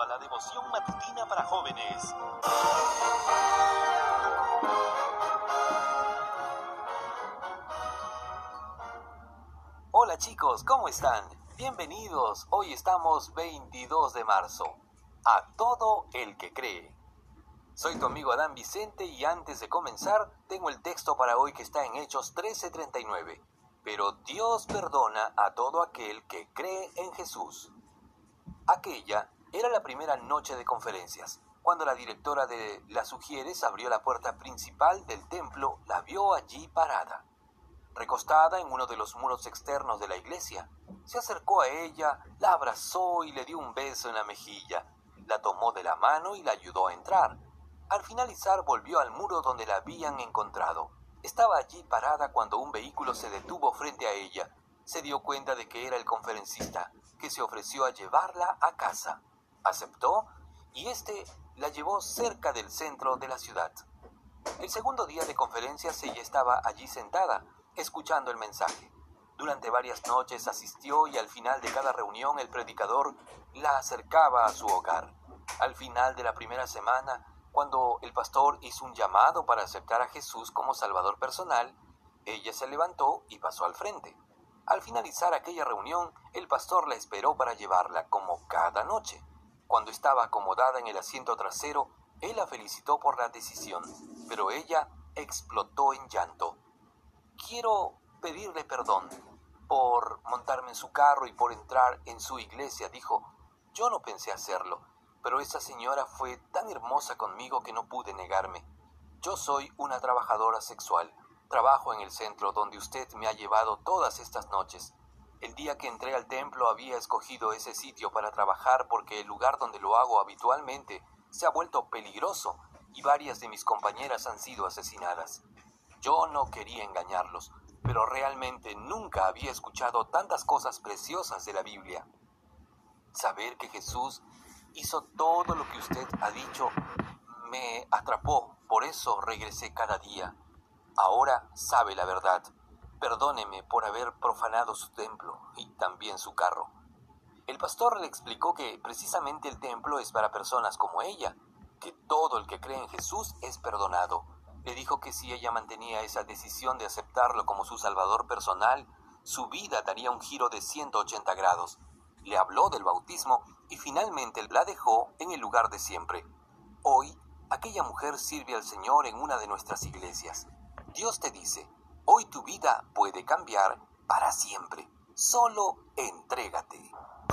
a la devoción matutina para jóvenes. Hola chicos, ¿cómo están? Bienvenidos. Hoy estamos 22 de marzo. A todo el que cree. Soy tu amigo Adán Vicente y antes de comenzar tengo el texto para hoy que está en Hechos 13:39. Pero Dios perdona a todo aquel que cree en Jesús. Aquella era la primera noche de conferencias. Cuando la directora de las Sugieres abrió la puerta principal del templo, la vio allí parada, recostada en uno de los muros externos de la iglesia. Se acercó a ella, la abrazó y le dio un beso en la mejilla. La tomó de la mano y la ayudó a entrar. Al finalizar volvió al muro donde la habían encontrado. Estaba allí parada cuando un vehículo se detuvo frente a ella. Se dio cuenta de que era el conferencista, que se ofreció a llevarla a casa. Aceptó y éste la llevó cerca del centro de la ciudad. El segundo día de conferencias ella estaba allí sentada, escuchando el mensaje. Durante varias noches asistió y al final de cada reunión el predicador la acercaba a su hogar. Al final de la primera semana, cuando el pastor hizo un llamado para aceptar a Jesús como Salvador personal, ella se levantó y pasó al frente. Al finalizar aquella reunión, el pastor la esperó para llevarla como cada noche. Cuando estaba acomodada en el asiento trasero, él la felicitó por la decisión, pero ella explotó en llanto. Quiero pedirle perdón por montarme en su carro y por entrar en su iglesia, dijo. Yo no pensé hacerlo, pero esa señora fue tan hermosa conmigo que no pude negarme. Yo soy una trabajadora sexual. Trabajo en el centro donde usted me ha llevado todas estas noches. El día que entré al templo había escogido ese sitio para trabajar porque el lugar donde lo hago habitualmente se ha vuelto peligroso y varias de mis compañeras han sido asesinadas. Yo no quería engañarlos, pero realmente nunca había escuchado tantas cosas preciosas de la Biblia. Saber que Jesús hizo todo lo que usted ha dicho me atrapó, por eso regresé cada día. Ahora sabe la verdad. Perdóneme por haber profanado su templo y también su carro. El pastor le explicó que precisamente el templo es para personas como ella, que todo el que cree en Jesús es perdonado. Le dijo que si ella mantenía esa decisión de aceptarlo como su salvador personal, su vida daría un giro de 180 grados. Le habló del bautismo y finalmente la dejó en el lugar de siempre. Hoy, aquella mujer sirve al Señor en una de nuestras iglesias. Dios te dice, hoy tu vida puede cambiar para siempre. Solo entrégate.